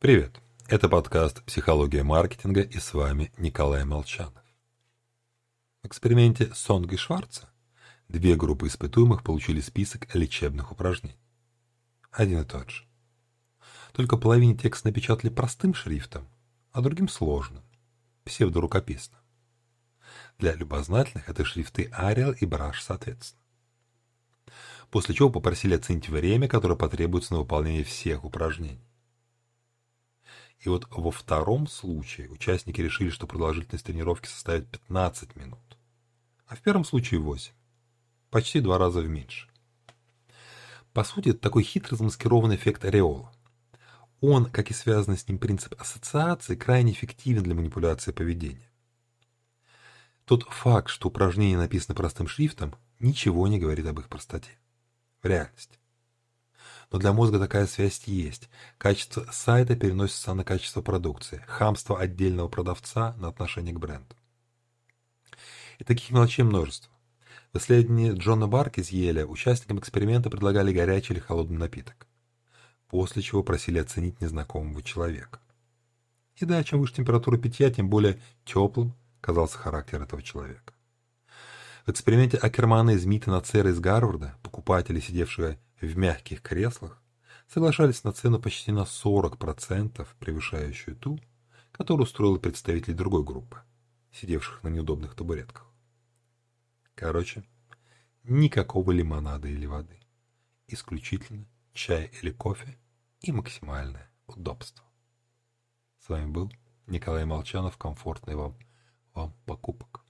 Привет! Это подкаст «Психология маркетинга» и с вами Николай Молчанов. В эксперименте Сонга и Шварца две группы испытуемых получили список лечебных упражнений. Один и тот же. Только половине текст напечатали простым шрифтом, а другим сложным, псевдорукописным. Для любознательных это шрифты Arial и Brush соответственно. После чего попросили оценить время, которое потребуется на выполнение всех упражнений. И вот во втором случае участники решили, что продолжительность тренировки составит 15 минут, а в первом случае 8. Почти два раза в меньше. По сути, это такой хитро замаскированный эффект ореола. Он, как и связанный с ним принцип ассоциации, крайне эффективен для манипуляции поведения. Тот факт, что упражнение написано простым шрифтом, ничего не говорит об их простоте. В реальности но для мозга такая связь есть. Качество сайта переносится на качество продукции, хамство отдельного продавца на отношение к бренду. И таких мелочей множество. В исследовании Джона Барк из Еля участникам эксперимента предлагали горячий или холодный напиток, после чего просили оценить незнакомого человека. И да, чем выше температура питья, тем более теплым казался характер этого человека. В эксперименте Акермана и Змита на Цера из Гарварда покупатели, сидевшие в мягких креслах, соглашались на цену почти на 40%, превышающую ту, которую устроил представители другой группы, сидевших на неудобных табуретках. Короче, никакого лимонада или воды. Исключительно чай или кофе и максимальное удобство. С вами был Николай Молчанов. Комфортной вам, вам покупок.